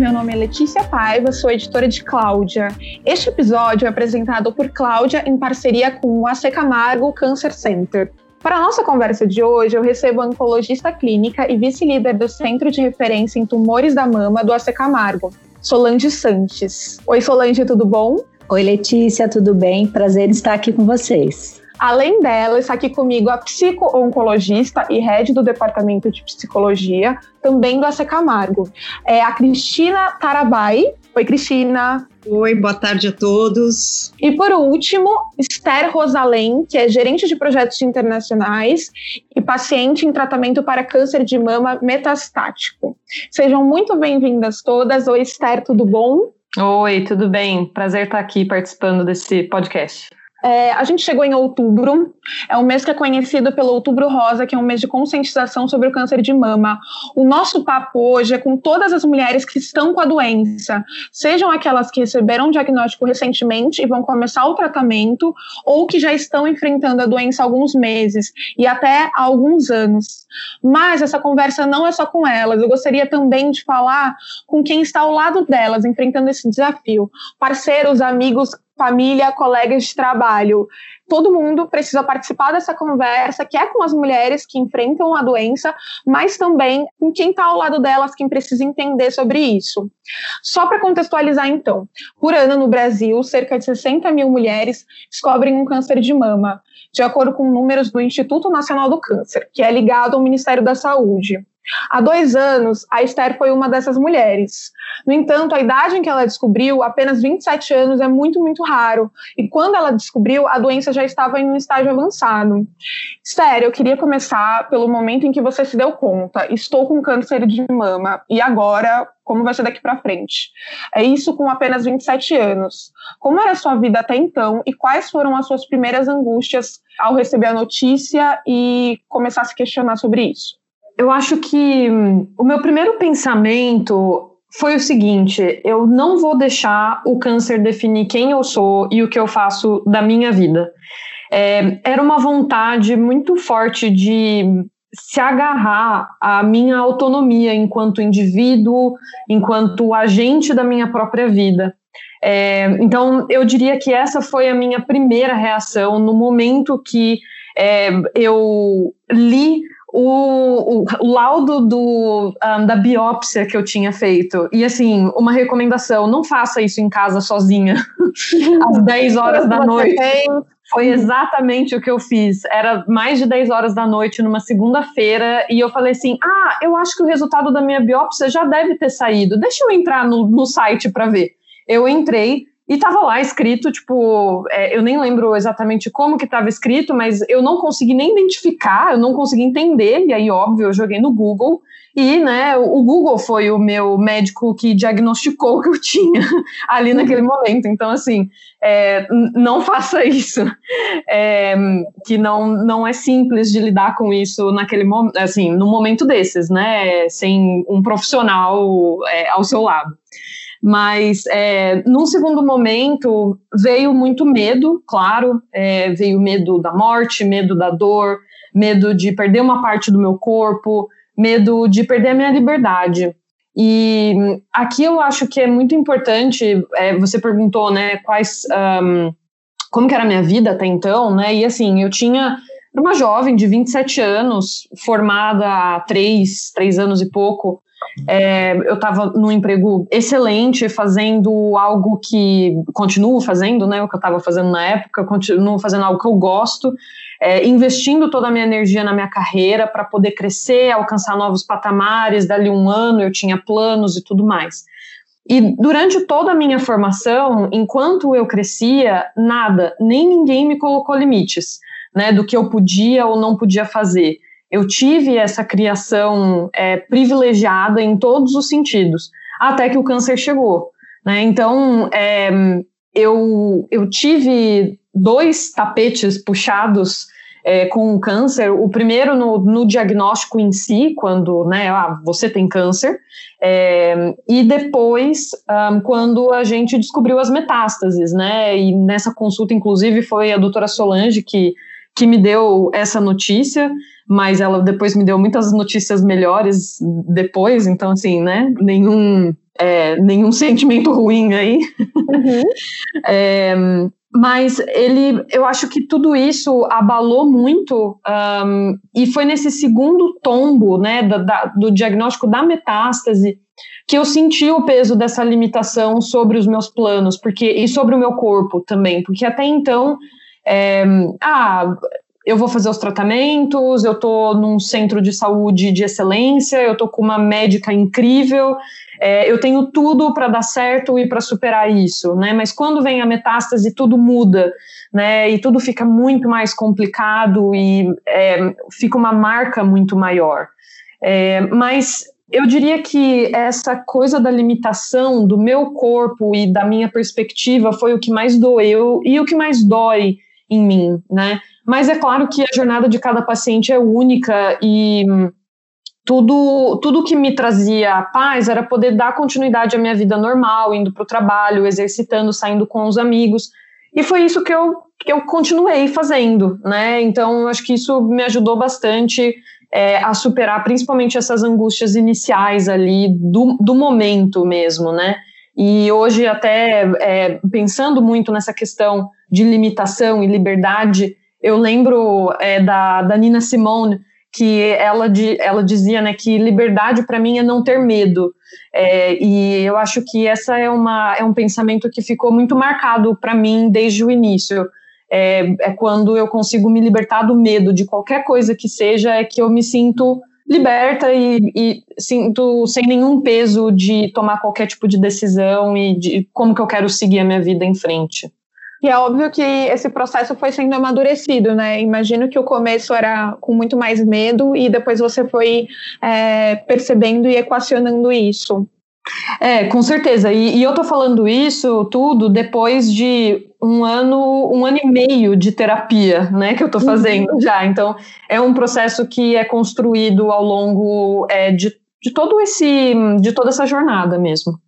Meu nome é Letícia Paiva, sou editora de Cláudia. Este episódio é apresentado por Cláudia em parceria com o AC Camargo Cancer Center. Para a nossa conversa de hoje, eu recebo a oncologista clínica e vice-líder do Centro de Referência em Tumores da Mama do AC Camargo, Solange Sanches. Oi, Solange, tudo bom? Oi, Letícia, tudo bem? Prazer estar aqui com vocês. Além dela, está aqui comigo a psico-oncologista e head do Departamento de Psicologia, também do AC Camargo, é a Cristina Tarabai. Oi, Cristina. Oi, boa tarde a todos. E por último, Esther Rosalém, que é gerente de projetos internacionais e paciente em tratamento para câncer de mama metastático. Sejam muito bem-vindas todas. Oi, Esther, tudo bom? Oi, tudo bem? Prazer estar aqui participando desse podcast. É, a gente chegou em outubro, é um mês que é conhecido pelo Outubro Rosa, que é um mês de conscientização sobre o câncer de mama. O nosso papo hoje é com todas as mulheres que estão com a doença, sejam aquelas que receberam o diagnóstico recentemente e vão começar o tratamento, ou que já estão enfrentando a doença há alguns meses e até há alguns anos. Mas essa conversa não é só com elas, eu gostaria também de falar com quem está ao lado delas, enfrentando esse desafio. Parceiros, amigos, família, colegas de trabalho. Todo mundo precisa participar dessa conversa, que é com as mulheres que enfrentam a doença, mas também com quem está ao lado delas, quem precisa entender sobre isso. Só para contextualizar, então, por ano no Brasil, cerca de 60 mil mulheres descobrem um câncer de mama, de acordo com números do Instituto Nacional do Câncer, que é ligado ao Ministério da Saúde. Há dois anos, a Esther foi uma dessas mulheres. No entanto, a idade em que ela descobriu, apenas 27 anos, é muito, muito raro. E quando ela descobriu, a doença já estava em um estágio avançado. Esther, eu queria começar pelo momento em que você se deu conta. Estou com câncer de mama. E agora, como vai ser daqui para frente? É isso com apenas 27 anos. Como era a sua vida até então e quais foram as suas primeiras angústias ao receber a notícia e começar a se questionar sobre isso? Eu acho que o meu primeiro pensamento foi o seguinte: eu não vou deixar o câncer definir quem eu sou e o que eu faço da minha vida. É, era uma vontade muito forte de se agarrar à minha autonomia enquanto indivíduo, enquanto agente da minha própria vida. É, então, eu diria que essa foi a minha primeira reação no momento que é, eu li o, o, laudo do, um, da biópsia que eu tinha feito. E assim, uma recomendação: não faça isso em casa sozinha, às 10 horas da noite. Foi exatamente o que eu fiz. Era mais de 10 horas da noite numa segunda-feira e eu falei assim: ah, eu acho que o resultado da minha biópsia já deve ter saído. Deixa eu entrar no, no site para ver. Eu entrei, e tava lá escrito, tipo, é, eu nem lembro exatamente como que tava escrito, mas eu não consegui nem identificar, eu não consegui entender, e aí, óbvio, eu joguei no Google, e, né, o Google foi o meu médico que diagnosticou o que eu tinha ali naquele momento. Então, assim, é, não faça isso, é, que não, não é simples de lidar com isso naquele momento, assim, no momento desses, né, sem um profissional é, ao seu lado. Mas, é, num segundo momento, veio muito medo, claro, é, veio medo da morte, medo da dor, medo de perder uma parte do meu corpo, medo de perder a minha liberdade. E aqui eu acho que é muito importante, é, você perguntou, né, quais, um, como que era a minha vida até então, né, e assim, eu tinha uma jovem de 27 anos, formada há três, três anos e pouco, é, eu estava num emprego excelente, fazendo algo que continuo fazendo, né? O que eu estava fazendo na época, continuo fazendo algo que eu gosto, é, investindo toda a minha energia na minha carreira para poder crescer, alcançar novos patamares. Dali um ano eu tinha planos e tudo mais. E durante toda a minha formação, enquanto eu crescia, nada, nem ninguém me colocou limites, né? Do que eu podia ou não podia fazer eu tive essa criação é, privilegiada em todos os sentidos, até que o câncer chegou. Né? Então, é, eu, eu tive dois tapetes puxados é, com o câncer. O primeiro no, no, diagnóstico em si, quando né, ah, você tem câncer, é, e depois um, quando a gente descobriu as metástases, né? E nessa consulta, inclusive, foi a doutora Solange que que me deu essa notícia, mas ela depois me deu muitas notícias melhores depois, então assim, né, nenhum, é, nenhum sentimento ruim aí. Uhum. é, mas ele, eu acho que tudo isso abalou muito um, e foi nesse segundo tombo, né, da, da, do diagnóstico da metástase que eu senti o peso dessa limitação sobre os meus planos, porque e sobre o meu corpo também, porque até então, é, ah, eu vou fazer os tratamentos, eu tô num centro de saúde de excelência, eu tô com uma médica incrível, é, eu tenho tudo para dar certo e para superar isso, né? Mas quando vem a metástase, tudo muda, né? E tudo fica muito mais complicado e é, fica uma marca muito maior. É, mas eu diria que essa coisa da limitação do meu corpo e da minha perspectiva foi o que mais doeu e o que mais dói em mim, né? Mas é claro que a jornada de cada paciente é única e tudo, tudo que me trazia paz era poder dar continuidade à minha vida normal, indo para o trabalho, exercitando, saindo com os amigos. E foi isso que eu, que eu continuei fazendo, né? Então, acho que isso me ajudou bastante é, a superar principalmente essas angústias iniciais ali do, do momento mesmo, né? E hoje, até é, pensando muito nessa questão de limitação e liberdade, eu lembro é, da, da Nina Simone, que ela, ela dizia né, que liberdade para mim é não ter medo. É, e eu acho que essa é, uma, é um pensamento que ficou muito marcado para mim desde o início. É, é, quando eu consigo me libertar do medo de qualquer coisa que seja, é que eu me sinto liberta e, e sinto sem nenhum peso de tomar qualquer tipo de decisão e de como que eu quero seguir a minha vida em frente. E é óbvio que esse processo foi sendo amadurecido, né? Imagino que o começo era com muito mais medo e depois você foi é, percebendo e equacionando isso. É, com certeza. E, e, eu tô falando isso tudo depois de um ano, um ano e meio de terapia, né, que eu tô uhum. fazendo uhum. já. Então, é um processo que é construído ao longo é, de, de todo esse, de toda essa jornada mesmo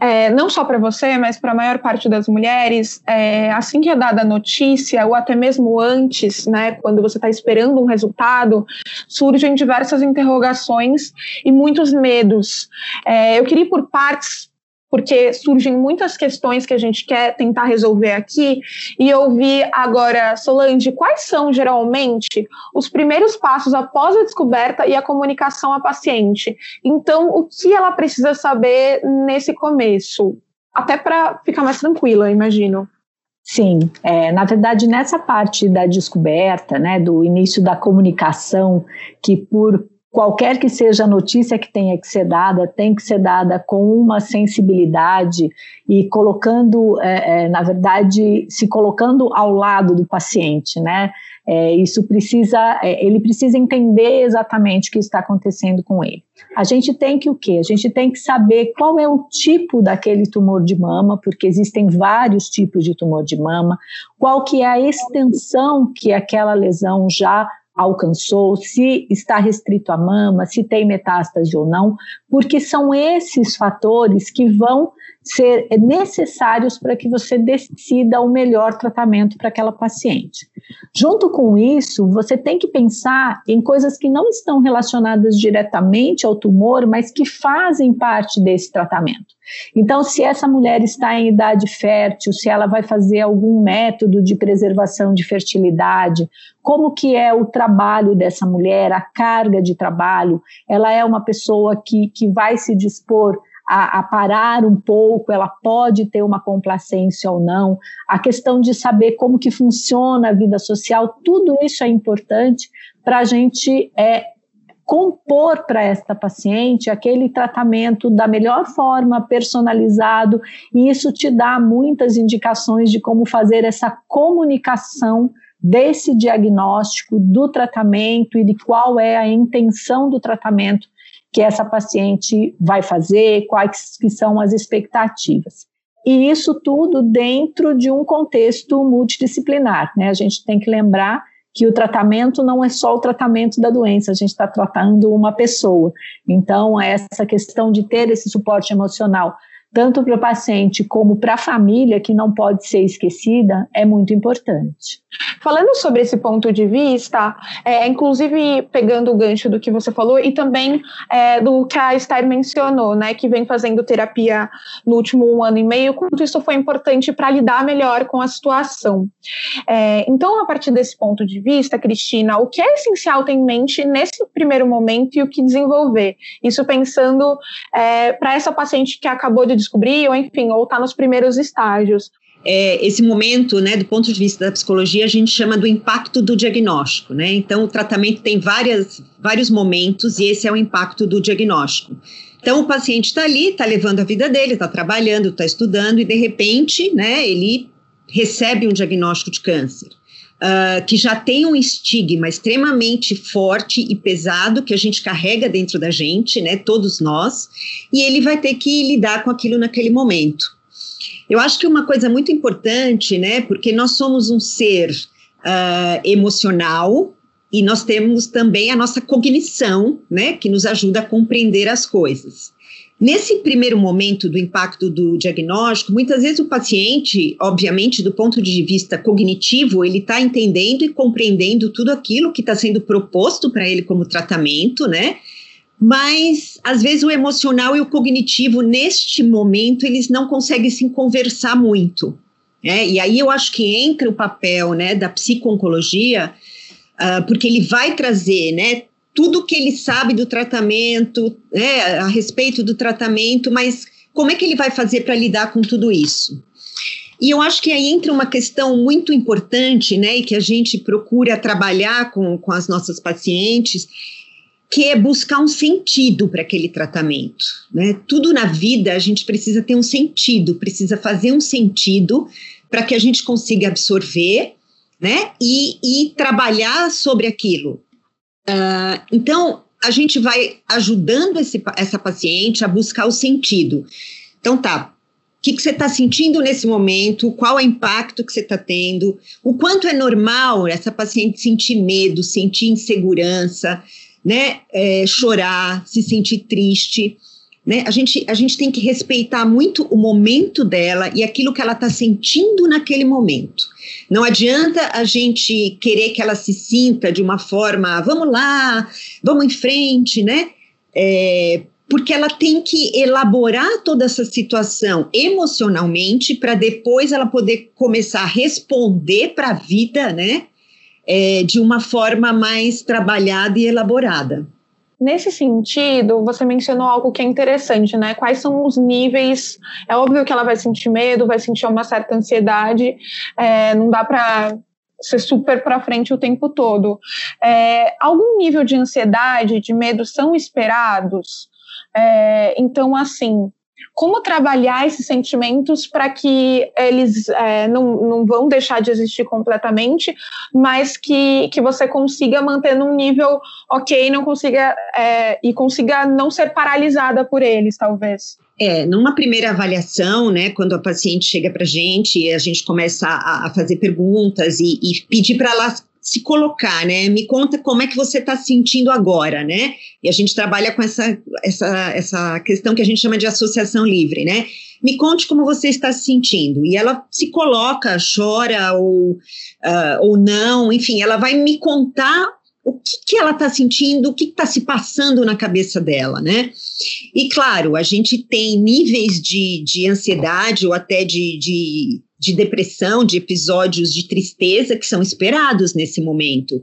é, não só para você, mas para a maior parte das mulheres, é, assim que é dada a notícia, ou até mesmo antes, né, quando você está esperando um resultado, surgem diversas interrogações e muitos medos. É, eu queria ir por partes porque surgem muitas questões que a gente quer tentar resolver aqui, e eu vi agora, Solange, quais são geralmente os primeiros passos após a descoberta e a comunicação à paciente? Então, o que ela precisa saber nesse começo? Até para ficar mais tranquila, imagino. Sim, é, na verdade, nessa parte da descoberta, né, do início da comunicação, que por qualquer que seja a notícia que tenha que ser dada, tem que ser dada com uma sensibilidade e colocando, é, é, na verdade, se colocando ao lado do paciente, né? É, isso precisa, é, ele precisa entender exatamente o que está acontecendo com ele. A gente tem que o quê? A gente tem que saber qual é o tipo daquele tumor de mama, porque existem vários tipos de tumor de mama, qual que é a extensão que aquela lesão já alcançou, se está restrito à mama, se tem metástase ou não, porque são esses fatores que vão ser necessários para que você decida o melhor tratamento para aquela paciente. Junto com isso, você tem que pensar em coisas que não estão relacionadas diretamente ao tumor, mas que fazem parte desse tratamento. Então, se essa mulher está em idade fértil, se ela vai fazer algum método de preservação de fertilidade, como que é o trabalho dessa mulher, a carga de trabalho, ela é uma pessoa que, que vai se dispor a, a, parar um pouco, ela pode ter uma complacência ou não, a questão de saber como que funciona a vida social, tudo isso é importante para a gente é, compor para esta paciente aquele tratamento da melhor forma, personalizado, e isso te dá muitas indicações de como fazer essa comunicação desse diagnóstico, do tratamento e de qual é a intenção do tratamento que essa paciente vai fazer, quais que são as expectativas. E isso tudo dentro de um contexto multidisciplinar, né? A gente tem que lembrar que o tratamento não é só o tratamento da doença, a gente está tratando uma pessoa. Então, essa questão de ter esse suporte emocional tanto para o paciente como para a família, que não pode ser esquecida, é muito importante. Falando sobre esse ponto de vista, é, inclusive pegando o gancho do que você falou e também é, do que a Esther mencionou, né, que vem fazendo terapia no último ano e meio, quanto isso foi importante para lidar melhor com a situação. É, então, a partir desse ponto de vista, Cristina, o que é essencial ter em mente nesse primeiro momento e o que desenvolver? Isso pensando é, para essa paciente que acabou de descobrir, ou enfim, ou está nos primeiros estágios. É, esse momento, né, do ponto de vista da psicologia, a gente chama do impacto do diagnóstico, né? Então, o tratamento tem várias, vários momentos e esse é o impacto do diagnóstico. Então, o paciente está ali, está levando a vida dele, está trabalhando, está estudando e, de repente, né, ele recebe um diagnóstico de câncer. Uh, que já tem um estigma extremamente forte e pesado que a gente carrega dentro da gente, né, todos nós, e ele vai ter que lidar com aquilo naquele momento. Eu acho que uma coisa muito importante, né, porque nós somos um ser uh, emocional e nós temos também a nossa cognição, né, que nos ajuda a compreender as coisas. Nesse primeiro momento do impacto do diagnóstico, muitas vezes o paciente, obviamente, do ponto de vista cognitivo, ele está entendendo e compreendendo tudo aquilo que está sendo proposto para ele como tratamento, né? Mas às vezes o emocional e o cognitivo, neste momento, eles não conseguem se conversar muito. Né? E aí eu acho que entra o papel né, da psico-oncologia, uh, porque ele vai trazer né, tudo que ele sabe do tratamento, né, a respeito do tratamento, mas como é que ele vai fazer para lidar com tudo isso? E eu acho que aí entra uma questão muito importante, né, e que a gente procura trabalhar com, com as nossas pacientes, que é buscar um sentido para aquele tratamento. Né? Tudo na vida a gente precisa ter um sentido, precisa fazer um sentido para que a gente consiga absorver né? e, e trabalhar sobre aquilo. Uh, então, a gente vai ajudando esse, essa paciente a buscar o sentido. Então, tá, o que, que você está sentindo nesse momento? Qual é o impacto que você está tendo? O quanto é normal essa paciente sentir medo, sentir insegurança, né? É, chorar, se sentir triste. Né? A, gente, a gente tem que respeitar muito o momento dela e aquilo que ela está sentindo naquele momento. Não adianta a gente querer que ela se sinta de uma forma, vamos lá, vamos em frente, né? É, porque ela tem que elaborar toda essa situação emocionalmente para depois ela poder começar a responder para a vida, né? É, de uma forma mais trabalhada e elaborada. Nesse sentido, você mencionou algo que é interessante, né? Quais são os níveis? É óbvio que ela vai sentir medo, vai sentir uma certa ansiedade, é, não dá para ser super para frente o tempo todo. É, algum nível de ansiedade, de medo são esperados? É, então, assim, como trabalhar esses sentimentos para que eles é, não, não vão deixar de existir completamente, mas que, que você consiga manter num nível ok, não consiga é, e consiga não ser paralisada por eles, talvez. É, numa primeira avaliação, né, quando a paciente chega para a gente, a gente começa a, a fazer perguntas e, e pedir para ela se colocar, né? Me conta como é que você está sentindo agora, né? E a gente trabalha com essa, essa, essa questão que a gente chama de associação livre, né? Me conte como você está se sentindo. E ela se coloca, chora ou, uh, ou não, enfim, ela vai me contar o que, que ela está sentindo, o que está se passando na cabeça dela, né? E claro, a gente tem níveis de, de ansiedade ou até de, de de depressão, de episódios de tristeza que são esperados nesse momento.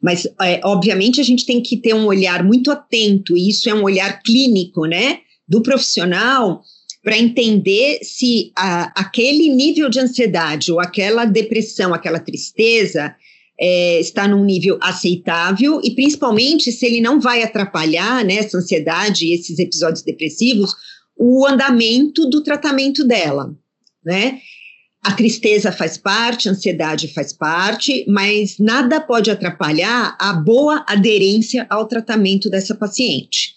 Mas, é, obviamente, a gente tem que ter um olhar muito atento, e isso é um olhar clínico, né, do profissional, para entender se a, aquele nível de ansiedade ou aquela depressão, aquela tristeza, é, está num nível aceitável e principalmente se ele não vai atrapalhar né, essa ansiedade e esses episódios depressivos o andamento do tratamento dela, né? A tristeza faz parte, a ansiedade faz parte, mas nada pode atrapalhar a boa aderência ao tratamento dessa paciente.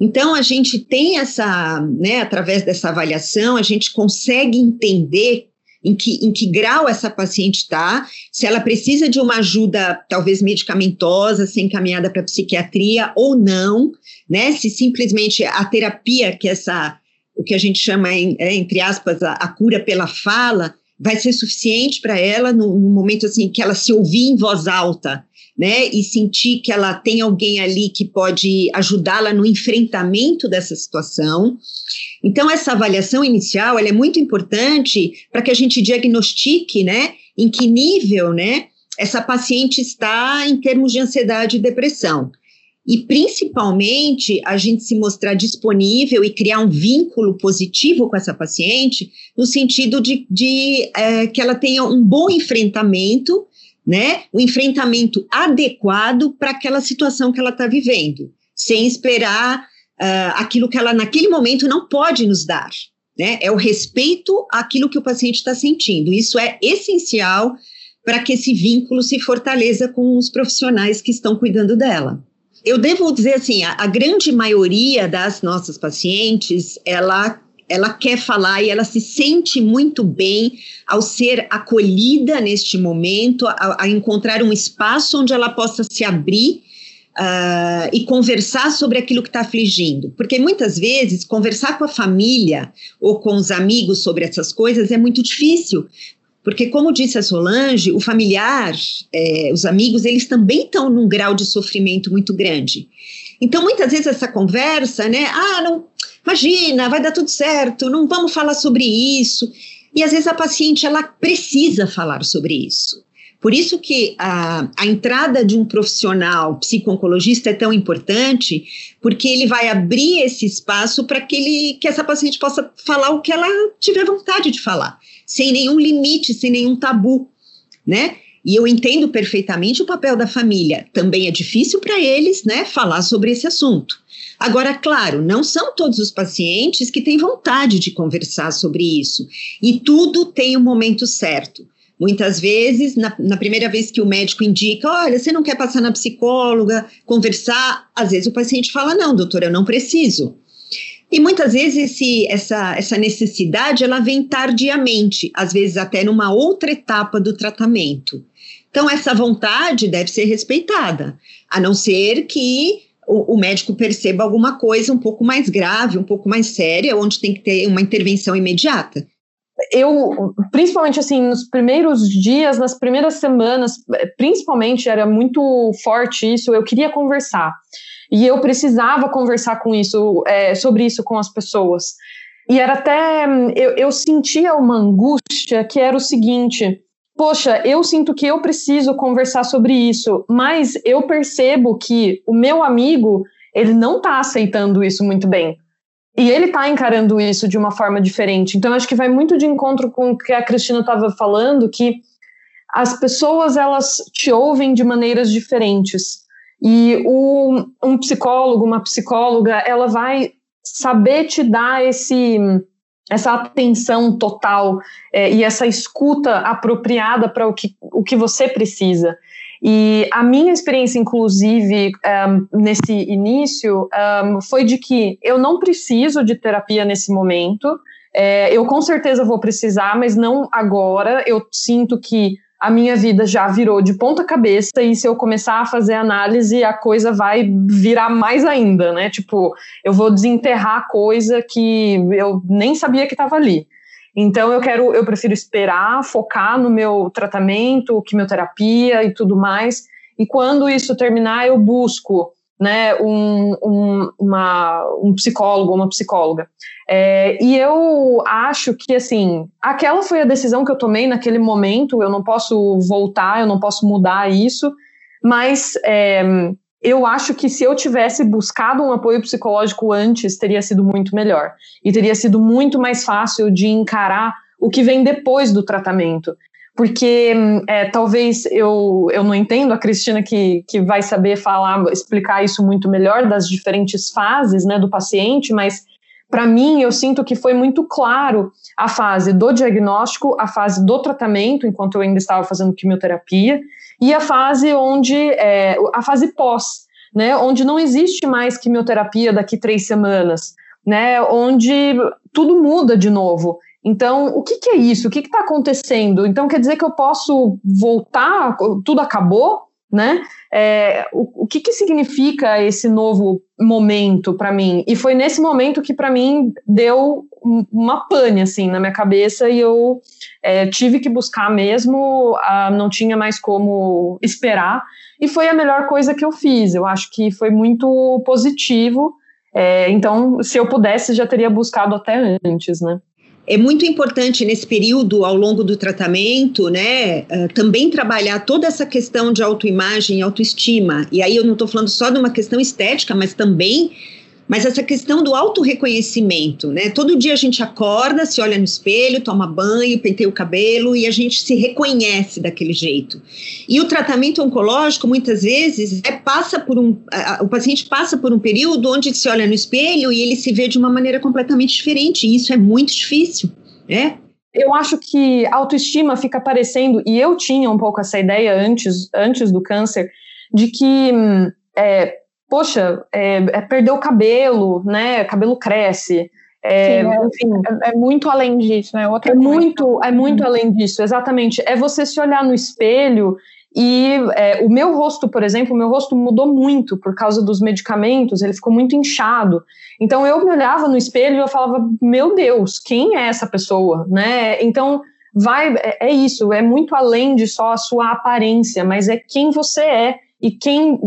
Então, a gente tem essa, né, através dessa avaliação, a gente consegue entender em que, em que grau essa paciente está, se ela precisa de uma ajuda, talvez medicamentosa, ser encaminhada para psiquiatria ou não, né? Se simplesmente a terapia que essa o que a gente chama, em, é, entre aspas, a, a, cura pela fala, vai ser suficiente para ela no, no, momento assim que ela se ouvir em voz alta, né, e sentir que ela tem alguém ali que pode ajudá-la no enfrentamento dessa situação. Então essa avaliação inicial, ela é muito importante para que a gente diagnostique, né, em que nível, né, essa paciente está em termos de ansiedade e depressão e principalmente a gente se mostrar disponível e criar um vínculo positivo com essa paciente, no sentido de, de é, que ela tenha um bom enfrentamento, né? Um enfrentamento adequado para aquela situação que ela está vivendo, sem esperar uh, aquilo que ela naquele momento não pode nos dar. Né? É o respeito àquilo que o paciente está sentindo. Isso é essencial para que esse vínculo se fortaleça com os profissionais que estão cuidando dela eu devo dizer assim, a, a, grande maioria das nossas pacientes, ela ela quer falar e ela se sente muito bem ao ser acolhida neste momento, a, a encontrar um espaço onde ela possa se abrir uh, e conversar sobre aquilo que está afligindo. Porque muitas vezes conversar com a família ou com os amigos sobre essas coisas é muito difícil, porque, como disse a Solange, o familiar, é, os amigos, eles também estão num grau de sofrimento muito grande. Então, muitas vezes essa conversa, né? Ah, não, imagina, vai dar tudo certo, não vamos falar sobre isso. E às vezes a paciente ela precisa falar sobre isso. Por isso que a, a entrada de um profissional psico-oncologista é tão importante, porque ele vai abrir esse espaço para que, ele, que essa paciente possa falar o que ela tiver vontade de falar sem nenhum limite, sem nenhum tabu, né? E eu entendo perfeitamente o papel da família. Também é difícil para eles, né, falar sobre esse assunto. Agora, claro, não são todos os pacientes que têm vontade de conversar sobre isso. E tudo tem o um momento certo. Muitas vezes, na, na, primeira vez que o médico indica, olha, você não quer passar na psicóloga, conversar, às vezes o paciente fala, não, doutor, eu não preciso. E muitas vezes esse, essa, essa necessidade ela vem tardiamente, às vezes até numa outra etapa do tratamento. Então, essa vontade deve ser respeitada, a não ser que o, o, médico perceba alguma coisa um pouco mais grave, um pouco mais séria, onde tem que ter uma intervenção imediata. Eu, principalmente assim, nos primeiros dias, nas primeiras semanas, principalmente era muito forte isso, eu queria conversar. E eu precisava conversar com isso, é, sobre isso com as pessoas. E era até. Eu, eu sentia uma angústia que era o seguinte: poxa, eu sinto que eu preciso conversar sobre isso, mas eu percebo que o meu amigo, ele não está aceitando isso muito bem. E ele está encarando isso de uma forma diferente. Então, acho que vai muito de encontro com o que a Cristina estava falando, que as pessoas, elas te ouvem de maneiras diferentes. E o, um psicólogo, uma psicóloga, ela vai saber te dar esse, essa atenção total é, e essa escuta apropriada para o que, o que você precisa. E a minha experiência, inclusive, um, nesse início, um, foi de que eu não preciso de terapia nesse momento. É, eu com certeza vou precisar, mas não agora. Eu sinto que a minha vida já virou de ponta cabeça e se eu começar a fazer análise, a coisa vai virar mais ainda, né? Tipo, eu vou desenterrar coisa que eu nem sabia que estava ali. Então eu quero, eu prefiro esperar, focar no meu tratamento, quimioterapia e tudo mais. E quando isso terminar, eu busco né, um, um, uma, um psicólogo, uma psicóloga. É, e eu acho que, assim, aquela foi a decisão que eu tomei naquele momento, eu não posso voltar, eu não posso mudar isso, mas é, eu acho que se eu tivesse buscado um apoio psicológico antes, teria sido muito melhor. E teria sido muito mais fácil de encarar o que vem depois do tratamento porque é, talvez eu, eu não entendo, a Cristina que, que vai saber falar, explicar isso muito melhor das diferentes fases né, do paciente, mas para mim eu sinto que foi muito claro a fase do diagnóstico, a fase do tratamento, enquanto eu ainda estava fazendo quimioterapia, e a fase onde, é, a fase pós, né, onde não existe mais quimioterapia daqui três semanas, né, onde tudo muda de novo. Então, o que, que é isso? O que está acontecendo? Então, quer dizer que eu posso voltar? Tudo acabou? Né? É, o, o que, que significa esse novo momento para mim? E foi nesse momento que para mim deu uma pane assim na minha cabeça e eu é, tive que buscar mesmo, ah, não tinha mais como esperar e foi a melhor coisa que eu fiz. Eu acho que foi muito positivo. É, então, se eu pudesse, já teria buscado até antes, né? É muito importante nesse período, ao longo do tratamento, né, uh, também trabalhar toda essa questão de autoimagem e autoestima. E aí eu não estou falando só de uma questão estética, mas também mas essa questão do autorreconhecimento, né? Todo dia a gente acorda, se olha no espelho, toma banho, penteia o cabelo e a gente se reconhece daquele jeito. E o tratamento oncológico, muitas vezes, é, passa por um. A, o paciente passa por um período onde se olha no espelho e ele se vê de uma maneira completamente diferente. E isso é muito difícil, né? Eu acho que autoestima fica aparecendo, e eu tinha um pouco essa ideia antes, antes do câncer, de que hum, é, poxa, é, é perder o cabelo, né? cabelo cresce. É, Sim, é, enfim, é, é, muito além disso, né? Outra é muito, é muito além disso, exatamente. É você se olhar no espelho e é, o meu rosto, por exemplo, o meu rosto mudou muito por causa dos medicamentos, ele ficou muito inchado. Então eu me olhava no espelho e eu falava, meu Deus, quem é essa pessoa, né? Então vai, é, é isso, é muito além de só a sua aparência, mas é quem você é e quem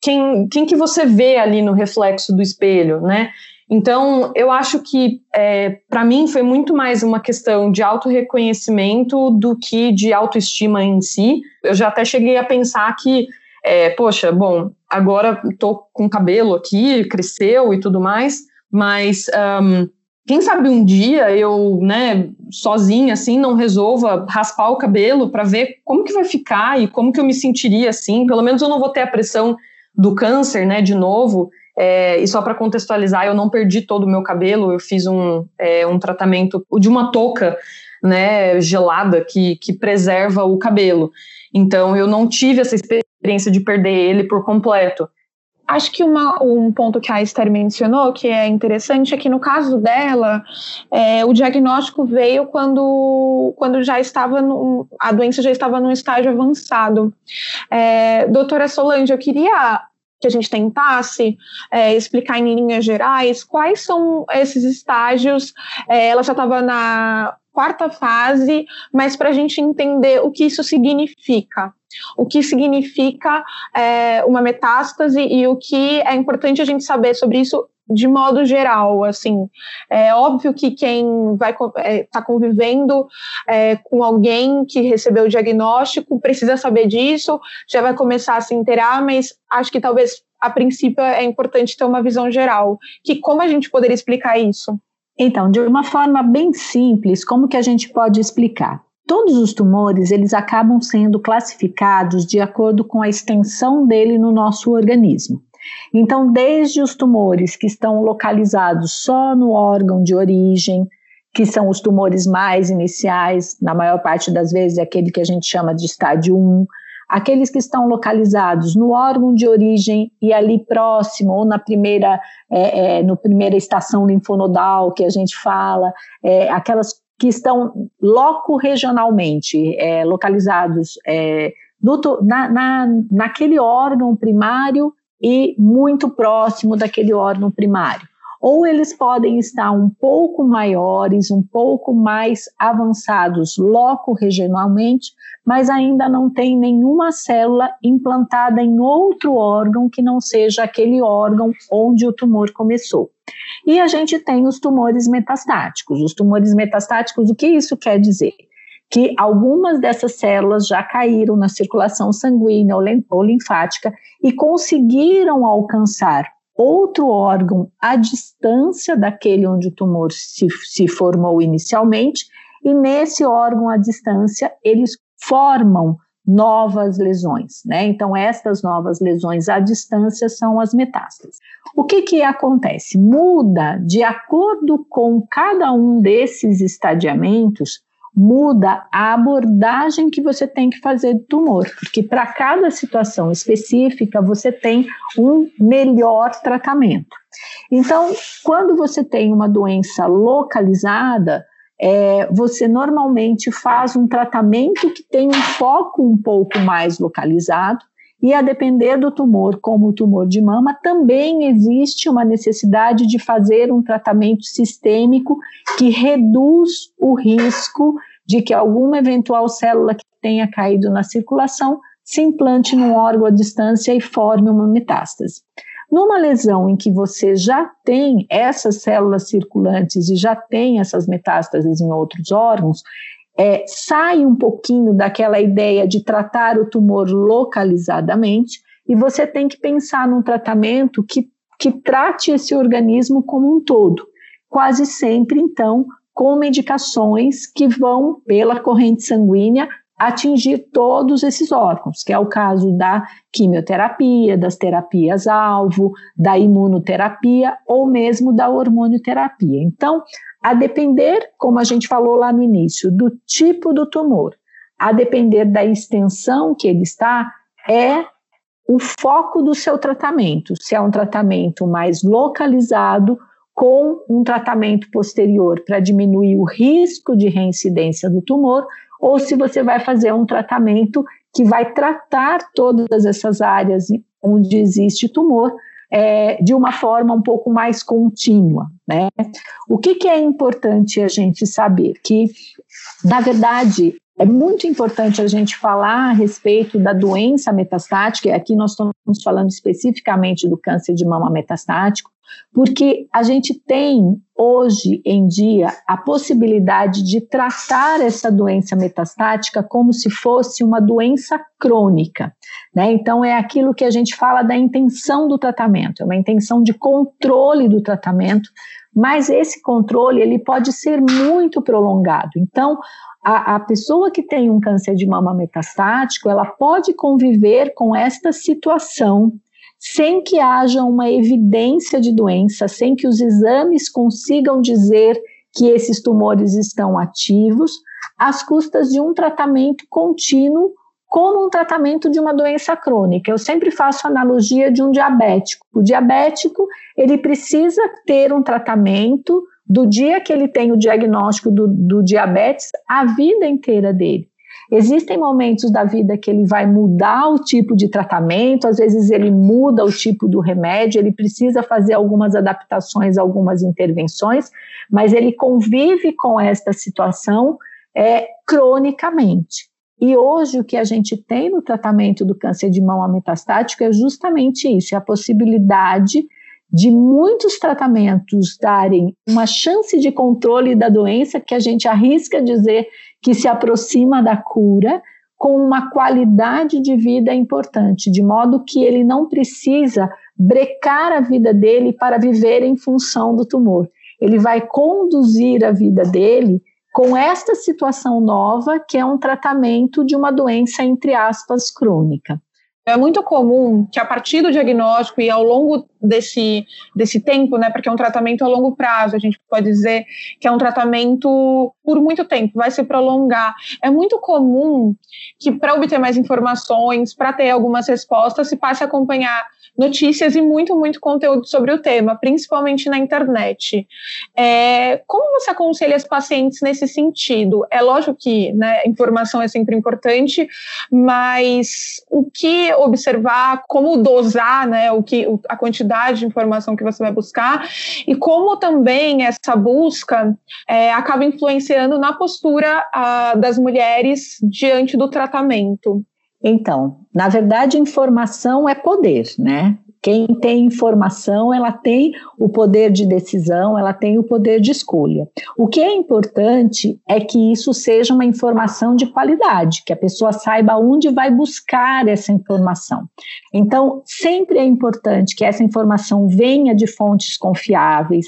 quem, quem que você vê ali no reflexo do espelho, né? Então, eu acho que, é, para mim, foi muito mais uma questão de autorreconhecimento do que de autoestima em si. Eu já até cheguei a pensar que, é, poxa, bom, agora estou com cabelo aqui, cresceu e tudo mais, mas um, quem sabe um dia eu, né, sozinha, assim, não resolva raspar o cabelo para ver como que vai ficar e como que eu me sentiria assim. Pelo menos eu não vou ter a pressão do câncer, né, de novo, é, e só para contextualizar, eu não perdi todo o meu cabelo, eu fiz um, é, um tratamento de uma touca, né, gelada que, que preserva o cabelo. Então, eu não tive essa experiência de perder ele por completo. Acho que uma, um ponto que a Esther mencionou, que é interessante, é que no caso dela, é, o diagnóstico veio quando, quando já estava no, a doença já estava num estágio avançado. É, doutora Solange, eu queria que a gente tentasse é, explicar em linhas gerais quais são esses estágios. É, ela já estava na quarta fase, mas para a gente entender o que isso significa o que significa é, uma metástase e o que é importante a gente saber sobre isso de modo geral, assim, é óbvio que quem vai estar é, tá convivendo é, com alguém que recebeu o diagnóstico precisa saber disso, já vai começar a se inteirar, mas acho que talvez a princípio é importante ter uma visão geral. Que como a gente poderia explicar isso? Então, de uma forma bem simples, como que a gente pode explicar? Todos os tumores, eles acabam sendo classificados de acordo com a extensão dele no nosso organismo. Então, desde os tumores que estão localizados só no órgão de origem, que são os tumores mais iniciais, na maior parte das vezes é aquele que a gente chama de estádio 1, aqueles que estão localizados no órgão de origem e ali próximo, ou na primeira, é, é, no primeira estação linfonodal que a gente fala, é, aquelas que estão loco regionalmente é, localizados é, no, na, na, naquele órgão primário e muito próximo daquele órgão primário. Ou eles podem estar um pouco maiores, um pouco mais avançados loco regionalmente, mas ainda não tem nenhuma célula implantada em outro órgão que não seja aquele órgão onde o tumor começou. E a gente tem os tumores metastáticos. Os tumores metastáticos, o que isso quer dizer? Que algumas dessas células já caíram na circulação sanguínea ou linfática e conseguiram alcançar outro órgão à distância daquele onde o tumor se, se formou inicialmente, e nesse órgão à distância eles formam novas lesões, né? Então, estas novas lesões à distância são as metástases. O que que acontece? Muda de acordo com cada um desses estadiamentos, muda a abordagem que você tem que fazer do tumor, porque para cada situação específica você tem um melhor tratamento. Então, quando você tem uma doença localizada, é, você normalmente faz um tratamento que tem um foco um pouco mais localizado e a depender do tumor, como o tumor de mama, também existe uma necessidade de fazer um tratamento sistêmico que reduz o risco de que alguma eventual célula que tenha caído na circulação se implante num órgão à distância e forme uma metástase. Numa lesão em que você já tem essas células circulantes e já tem essas metástases em outros órgãos, é, sai um pouquinho daquela ideia de tratar o tumor localizadamente e você tem que pensar num tratamento que, que trate esse organismo como um todo. Quase sempre, então, com medicações que vão pela corrente sanguínea atingir todos esses órgãos, que é o caso da quimioterapia, das terapias-alvo, da imunoterapia ou mesmo da hormonioterapia. Então, a depender, como a gente falou lá no início, do tipo do tumor, a depender da extensão que ele está, é o foco do seu tratamento. Se é um tratamento mais localizado, com um tratamento posterior para diminuir o risco de reincidência do tumor, ou se você vai fazer um tratamento que vai tratar todas essas áreas onde existe tumor é, de uma forma um pouco mais contínua. Né? O que, que é importante a gente saber? Que, na verdade, é muito importante a gente falar a respeito da doença metastática, e aqui nós estamos falando especificamente do câncer de mama metastático, porque a gente tem hoje em dia a possibilidade de tratar essa doença metastática como se fosse uma doença crônica. Né? Então, é aquilo que a gente fala da intenção do tratamento, é uma intenção de controle do tratamento, mas esse controle ele pode ser muito prolongado. Então, a, a, pessoa que tem um câncer de mama metastático, ela pode conviver com esta situação sem que haja uma evidência de doença, sem que os exames consigam dizer que esses tumores estão ativos, às custas de um tratamento contínuo, como um tratamento de uma doença crônica. Eu sempre faço analogia de um diabético. O diabético, ele precisa ter um tratamento do dia que ele tem o diagnóstico do, do diabetes, a vida inteira dele. Existem momentos da vida que ele vai mudar o tipo de tratamento, às vezes ele muda o tipo do remédio, ele precisa fazer algumas adaptações, algumas intervenções, mas ele convive com esta situação é, cronicamente. E hoje o que a gente tem no tratamento do câncer de mama metastático é justamente isso, é a possibilidade de muitos tratamentos darem uma chance de controle da doença que a gente arrisca dizer que se aproxima da cura com uma qualidade de vida importante, de modo que ele não precisa brecar a vida dele para viver em função do tumor. Ele vai conduzir a vida dele com esta situação nova, que é um tratamento de uma doença, entre aspas, crônica. É muito comum que a partir do diagnóstico e ao longo desse, desse tempo, né, porque é um tratamento a longo prazo, a gente pode dizer que é um tratamento por muito tempo, vai se prolongar. É muito comum que para obter mais informações, para ter algumas respostas, se passe a acompanhar notícias e muito, muito conteúdo sobre o tema, principalmente na internet. É, como você aconselha os pacientes nesse sentido? É lógico que né, informação é sempre importante, mas o que observar, como dosar né, o que, a quantidade de informação que você vai buscar e como também essa busca é, acaba influenciando na postura a, das mulheres diante do tratamento. Então, na verdade, informação é poder, né? Quem tem informação, ela tem o poder de decisão, ela tem o poder de escolha. O que é importante é que isso seja uma informação de qualidade, que a pessoa saiba onde vai buscar essa informação. Então, sempre é importante que essa informação venha de fontes confiáveis.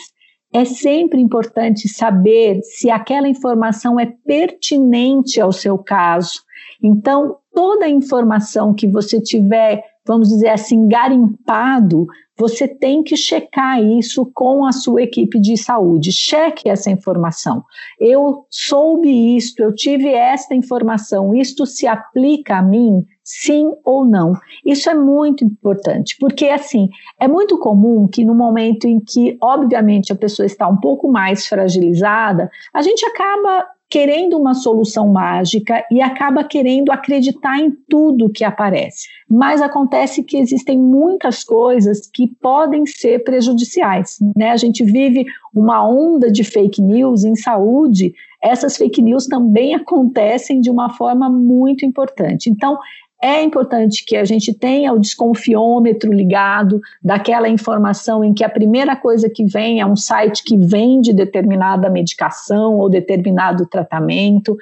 É sempre importante saber se aquela informação é pertinente ao seu caso. Então, toda informação que você tiver, vamos dizer assim, garimpado, você tem que checar isso com a sua equipe de saúde. Cheque essa informação. Eu soube isto, eu tive esta informação, isto se aplica a mim? Sim ou não? Isso é muito importante, porque assim, é muito comum que no momento em que, obviamente, a pessoa está um pouco mais fragilizada, a gente acaba querendo uma solução mágica e acaba querendo acreditar em tudo que aparece. Mas acontece que existem muitas coisas que podem ser prejudiciais. Né? A gente vive uma onda de fake news em saúde, essas fake news também acontecem de uma forma muito importante. Então, é importante que a gente tenha o desconfiômetro ligado daquela informação em que a primeira coisa que vem é um site que vende determinada medicação ou determinado tratamento.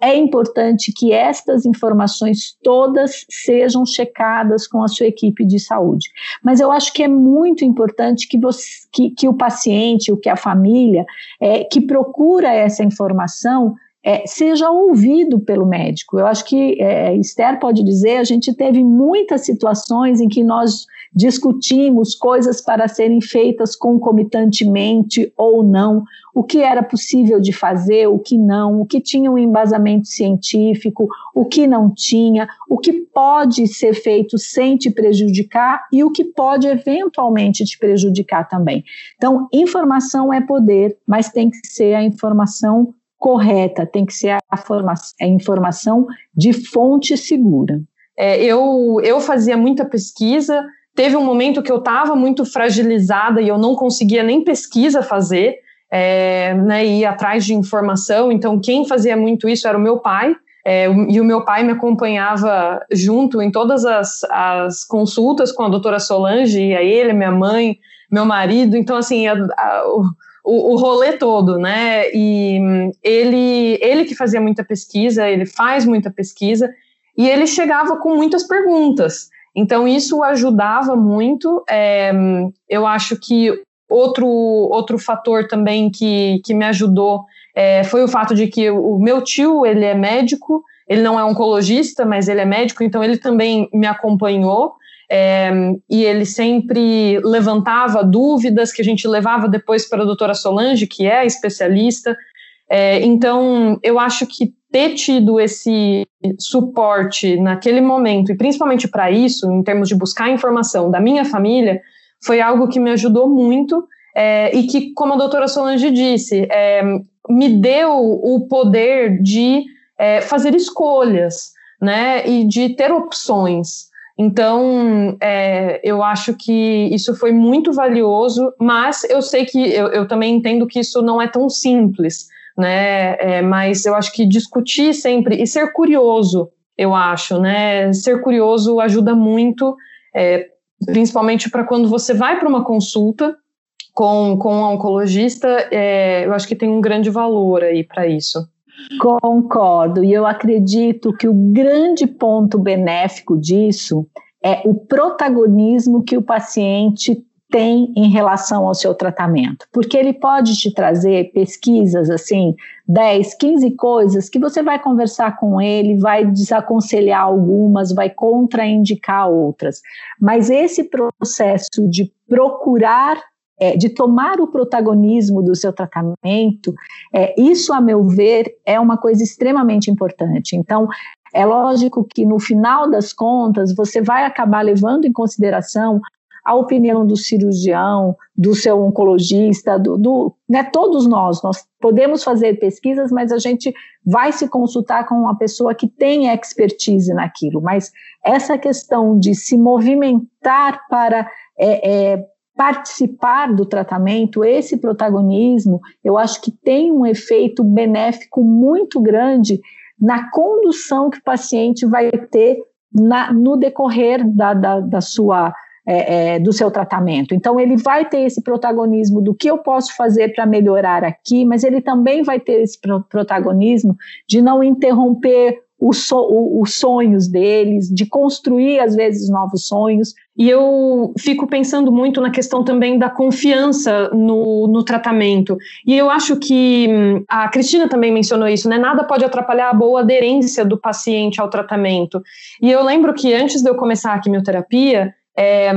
É importante que estas informações todas sejam checadas com a sua equipe de saúde. Mas eu acho que é muito importante que, você, que, que o paciente, o que a família, é, que procura essa informação, é, seja ouvido pelo médico. Eu acho que é, Esther pode dizer, a gente teve muitas situações em que nós discutimos coisas para serem feitas concomitantemente ou não, o que era possível de fazer, o que não, o que tinha um embasamento científico, o que não tinha, o que pode ser feito sem te prejudicar e o que pode eventualmente te prejudicar também. Então, informação é poder, mas tem que ser a informação correta, tem que ser a, a informação de fonte segura. É, eu, eu fazia muita pesquisa, teve um momento que eu estava muito fragilizada e eu não conseguia nem pesquisa fazer, é, né, ir atrás de informação, então quem fazia muito isso era o meu pai, é, e o meu pai me acompanhava junto em todas as, as consultas com a doutora Solange, e a ele, minha mãe, meu marido, então assim, a, a, o rolê todo, né? E ele, ele que fazia muita pesquisa, ele faz muita pesquisa, e ele chegava com muitas perguntas. Então, isso ajudava muito. É, eu acho que outro, outro fator também que, que me ajudou é, foi o fato de que o meu tio, ele é médico, ele não é oncologista, mas ele é médico, então ele também me acompanhou. É, e ele sempre levantava dúvidas que a gente levava depois para a doutora Solange, que é especialista. É, então, eu acho que ter tido esse suporte naquele momento, e principalmente para isso, em termos de buscar informação da minha família, foi algo que me ajudou muito é, e que, como a doutora Solange disse, é, me deu o poder de é, fazer escolhas, né, e de ter opções. Então, é, eu acho que isso foi muito valioso, mas eu sei que eu, eu também entendo que isso não é tão simples, né? É, mas eu acho que discutir sempre e ser curioso, eu acho, né? Ser curioso ajuda muito, é, principalmente para quando você vai para uma consulta com, com um oncologista, é, eu acho que tem um grande valor aí para isso. Concordo, e eu acredito que o grande ponto benéfico disso é o protagonismo que o paciente tem em relação ao seu tratamento, porque ele pode te trazer pesquisas assim, 10, 15 coisas que você vai conversar com ele, vai desaconselhar algumas, vai contraindicar outras, mas esse processo de procurar é, de tomar o protagonismo do seu tratamento, é, isso, a meu ver, é uma coisa extremamente importante. Então, é lógico que no final das contas você vai acabar levando em consideração a opinião do cirurgião, do seu oncologista, do, do né, todos nós, nós podemos fazer pesquisas, mas a gente vai se consultar com uma pessoa que tem expertise naquilo. Mas essa questão de se movimentar para é, é, participar do tratamento, esse protagonismo, eu acho que tem um efeito benéfico muito grande na condução que o paciente vai ter na, no decorrer da, da, da sua é, é, do seu tratamento. Então, ele vai ter esse protagonismo do que eu posso fazer para melhorar aqui, mas ele também vai ter esse protagonismo de não interromper os, so, os sonhos deles, de construir, às vezes, novos sonhos. E eu fico pensando muito na questão também da confiança no, no tratamento. E eu acho que hum, a Cristina também mencionou isso, né? Nada pode atrapalhar a boa aderência do paciente ao tratamento. E eu lembro que antes de eu começar a quimioterapia, é,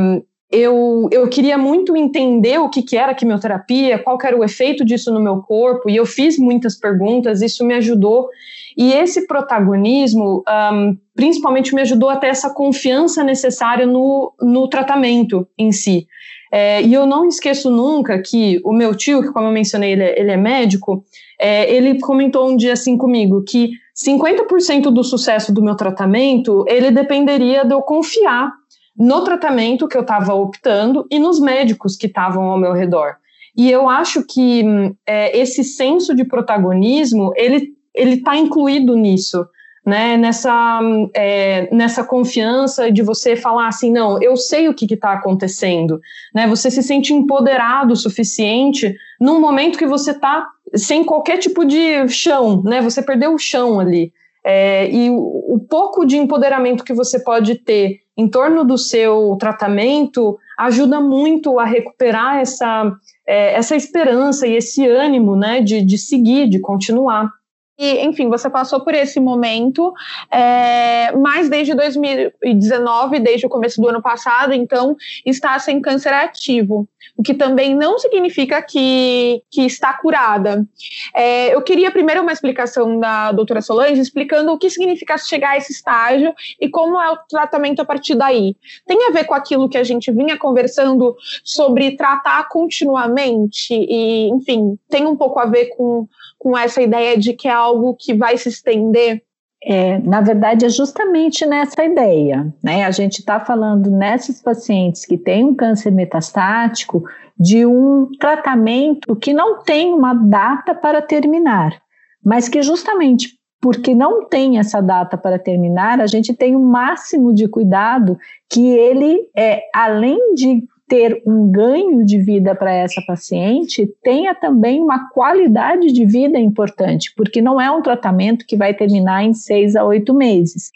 eu, eu queria muito entender o que, que era a quimioterapia, qual era o efeito disso no meu corpo, e eu fiz muitas perguntas, isso me ajudou. E esse protagonismo, um, principalmente, me ajudou a ter essa confiança necessária no, no tratamento em si. É, e eu não esqueço nunca que o meu tio, que como eu mencionei, ele é, ele é médico, é, ele comentou um dia assim comigo que 50% do sucesso do meu tratamento, ele dependeria de eu confiar no tratamento que eu estava optando e nos médicos que estavam ao meu redor. E eu acho que é, esse senso de protagonismo, ele está incluído nisso né, nessa, é, nessa confiança de você falar assim, não, eu sei o que está acontecendo, né, você se sente empoderado o suficiente num momento que você está sem qualquer tipo de chão, né, você perdeu o chão ali, é, e o, o pouco de empoderamento que você pode ter em torno do seu tratamento ajuda muito a recuperar essa, é, essa esperança e esse ânimo, né, de, de seguir, de continuar. Enfim, você passou por esse momento, é, mas desde 2019, desde o começo do ano passado, então, está sem câncer ativo, o que também não significa que, que está curada. É, eu queria primeiro uma explicação da doutora Solange, explicando o que significa chegar a esse estágio e como é o tratamento a partir daí. Tem a ver com aquilo que a gente vinha conversando sobre tratar continuamente, e, enfim, tem um pouco a ver com com essa ideia de que é algo que vai se estender? É, na verdade, é justamente nessa ideia. Né? A gente está falando nessas pacientes que têm um câncer metastático de um tratamento que não tem uma data para terminar, mas que justamente porque não tem essa data para terminar, a gente tem o um máximo de cuidado que ele, é, além de ter um ganho de vida para essa paciente, tenha também uma qualidade de vida importante, porque não é um tratamento que vai terminar em seis a oito meses.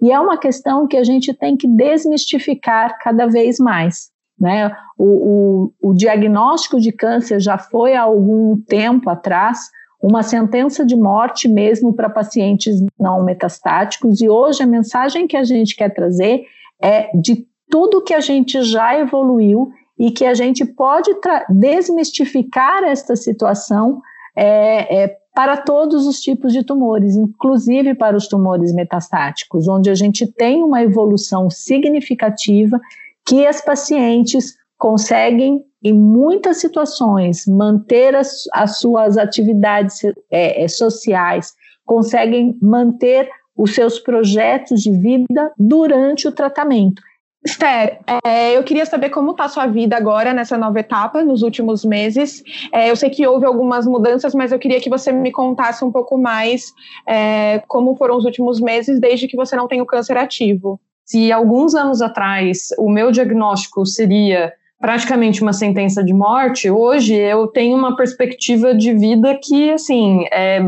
E é uma questão que a gente tem que desmistificar cada vez mais. Né? O, o, o diagnóstico de câncer já foi há algum tempo atrás uma sentença de morte mesmo para pacientes não metastáticos, e hoje a mensagem que a gente quer trazer é de tudo que a gente já evoluiu e que a gente pode desmistificar esta situação é, é, para todos os tipos de tumores, inclusive para os tumores metastáticos, onde a gente tem uma evolução significativa que as pacientes conseguem, em muitas situações, manter as, as suas atividades é, é sociais, conseguem manter os seus projetos de vida durante o tratamento. Esther, é, eu queria saber como está a sua vida agora nessa nova etapa, nos últimos meses. É, eu sei que houve algumas mudanças, mas eu queria que você me contasse um pouco mais é, como foram os últimos meses desde que você não tem o câncer ativo. Se alguns anos atrás o meu diagnóstico seria praticamente uma sentença de morte, hoje eu tenho uma perspectiva de vida que, assim, é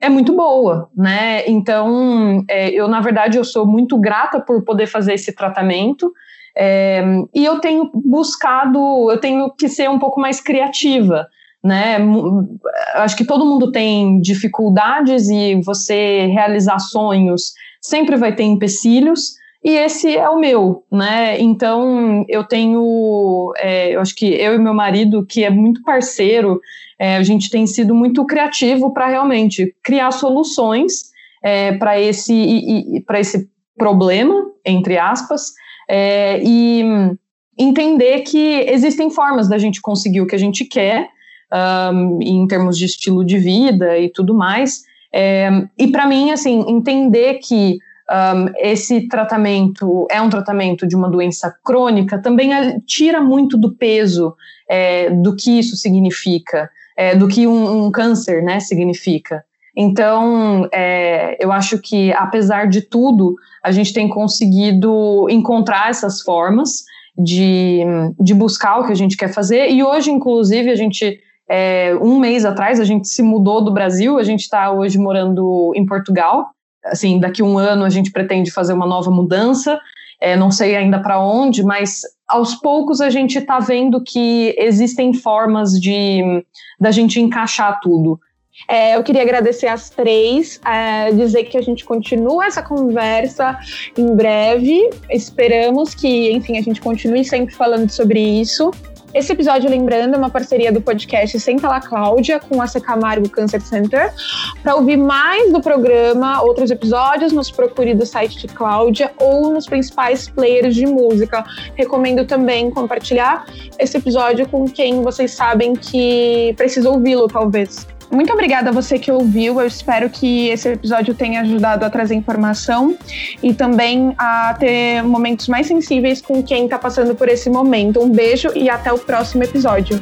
é muito boa, né? Então, é, eu na verdade eu sou muito grata por poder fazer esse tratamento é, e eu tenho buscado, eu tenho que ser um pouco mais criativa, né? Acho que todo mundo tem dificuldades e você realizar sonhos sempre vai ter empecilhos. E esse é o meu, né? Então eu tenho, é, eu acho que eu e meu marido, que é muito parceiro, é, a gente tem sido muito criativo para realmente criar soluções é, para esse, para esse problema, entre aspas, é, e entender que existem formas da gente conseguir o que a gente quer, um, em termos de estilo de vida e tudo mais. É, e para mim, assim, entender que um, esse tratamento é um tratamento de uma doença crônica também tira muito do peso é, do que isso significa é, do que um, um, câncer né, significa. Então, é, eu acho que, apesar de tudo, a gente tem conseguido encontrar essas formas de, de buscar o que a gente quer fazer. E hoje, inclusive, a gente, é, um mês atrás, a gente se mudou do Brasil, a gente está hoje morando em Portugal. Assim, daqui um ano a gente pretende fazer uma nova mudança. É, não sei ainda para onde, mas aos poucos a gente está vendo que existem formas de da gente encaixar tudo. É, eu queria agradecer as três, é, dizer que a gente continua essa conversa em breve. Esperamos que, enfim, a gente continue sempre falando sobre isso. Esse episódio, lembrando, é uma parceria do podcast Senta lá Cláudia com a Secamargo Cancer Center. Para ouvir mais do programa, outros episódios, nos procure do site de Cláudia ou nos principais players de música. Recomendo também compartilhar esse episódio com quem vocês sabem que precisa ouvi-lo, talvez. Muito obrigada a você que ouviu. Eu espero que esse episódio tenha ajudado a trazer informação e também a ter momentos mais sensíveis com quem está passando por esse momento. Um beijo e até o próximo episódio.